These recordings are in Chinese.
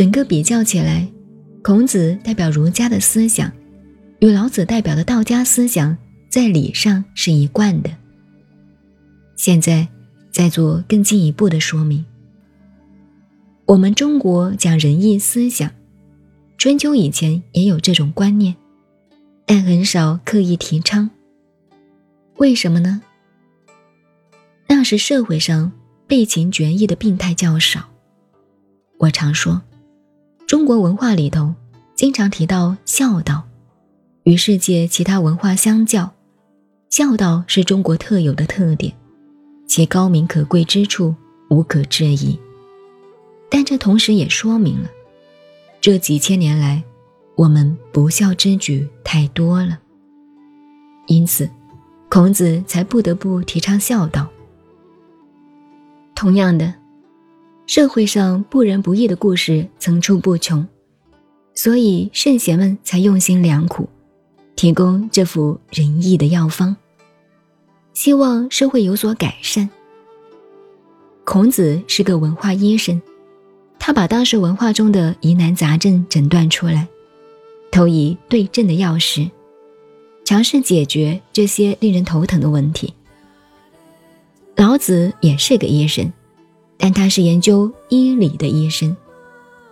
整个比较起来，孔子代表儒家的思想，与老子代表的道家思想在理上是一贯的。现在再做更进一步的说明。我们中国讲仁义思想，春秋以前也有这种观念，但很少刻意提倡。为什么呢？那时社会上背情绝义的病态较少。我常说，中国文化里头经常提到孝道，与世界其他文化相较，孝道是中国特有的特点，其高明可贵之处无可置疑。但这同时也说明了，这几千年来，我们不孝之举太多了。因此，孔子才不得不提倡孝道。同样的，社会上不仁不义的故事层出不穷，所以圣贤们才用心良苦，提供这副仁义的药方，希望社会有所改善。孔子是个文化医生。他把当时文化中的疑难杂症诊断出来，投以对症的药石，尝试解决这些令人头疼的问题。老子也是个医生，但他是研究医理的医生，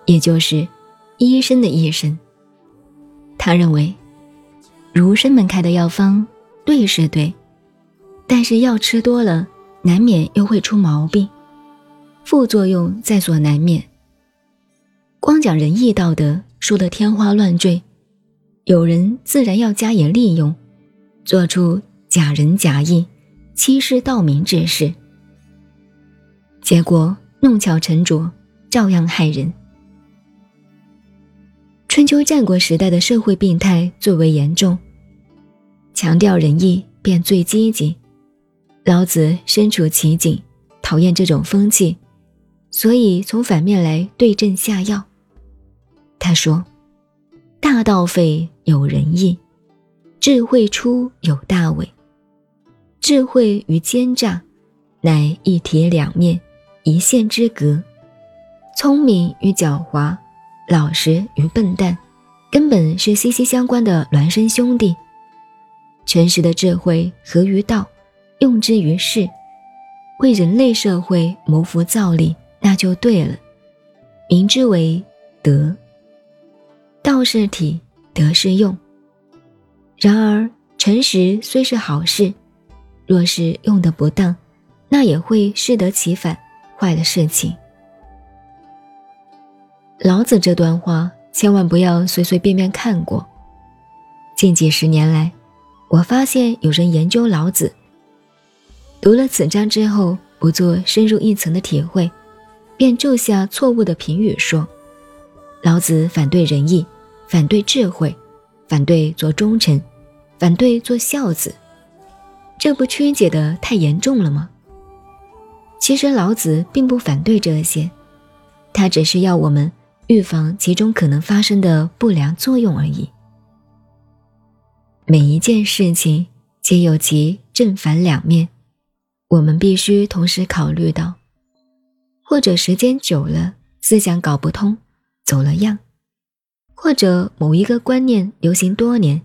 也就是医生的医生。他认为，儒生们开的药方对是对，但是药吃多了，难免又会出毛病，副作用在所难免。光讲仁义道德，说得天花乱坠，有人自然要加以利用，做出假仁假义、欺世盗名之事，结果弄巧成拙，照样害人。春秋战国时代的社会病态最为严重，强调仁义便最积极。老子身处其境，讨厌这种风气，所以从反面来对症下药。他说：“大道废有仁义，智慧出有大伪。智慧与奸诈，乃一体两面，一线之隔；聪明与狡猾，老实与笨蛋，根本是息息相关的孪生兄弟。诚实的智慧合于道，用之于世，为人类社会谋福造利，那就对了。名之为德。”道是体，德是用。然而，诚实虽是好事，若是用的不当，那也会适得其反，坏的事情。老子这段话千万不要随随便便看过。近几十年来，我发现有人研究老子，读了此章之后，不做深入一层的体会，便注下错误的评语，说老子反对仁义。反对智慧，反对做忠臣，反对做孝子，这不曲解的太严重了吗？其实老子并不反对这些，他只是要我们预防其中可能发生的不良作用而已。每一件事情皆有其正反两面，我们必须同时考虑到，或者时间久了，思想搞不通，走了样。或者某一个观念流行多年，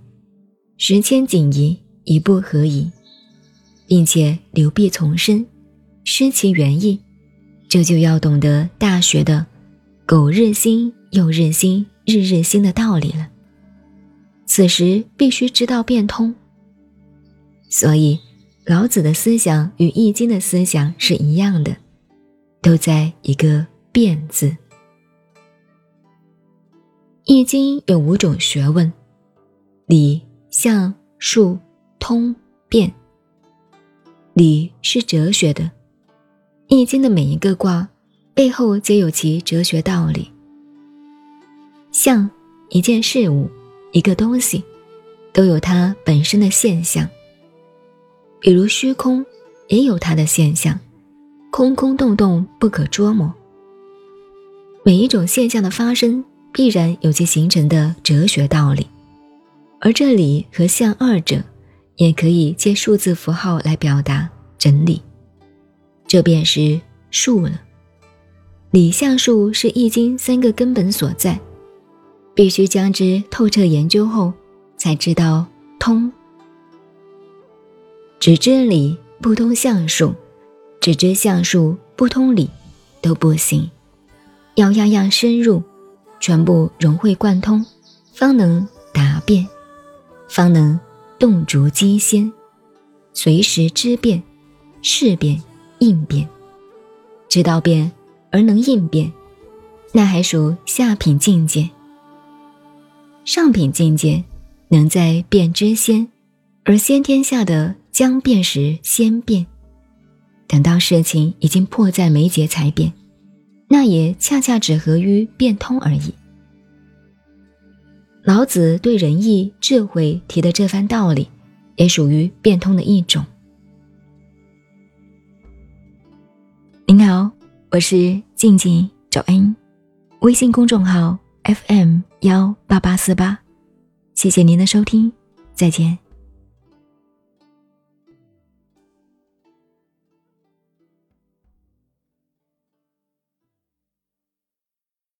时迁景移，一步合宜，并且流弊丛生，失其原意，这就要懂得《大学》的“苟日新，又日新，日日新”的道理了。此时必须知道变通。所以，老子的思想与《易经》的思想是一样的，都在一个“变”字。易经有五种学问：理、象、数、通、变。理是哲学的，易经的每一个卦背后皆有其哲学道理。象，一件事物、一个东西，都有它本身的现象。比如虚空，也有它的现象，空空洞洞，不可捉摸。每一种现象的发生。必然有其形成的哲学道理，而这里和象二者，也可以借数字符号来表达整理，这便是数了。理象数是易经三个根本所在，必须将之透彻研究后，才知道通。只知理不通象数，只知象数不通理，都不行。要样样深入，全部融会贯通，方能答辩，方能洞烛机先，随时知变，事变应变，知道变。而能应变，那还属下品境界。上品境界，能在变之先，而先天下的将变时先变。等到事情已经迫在眉睫才变，那也恰恰只合于变通而已。老子对仁义智慧提的这番道理，也属于变通的一种。我是静静找恩，微信公众号 FM 幺八八四八，谢谢您的收听，再见。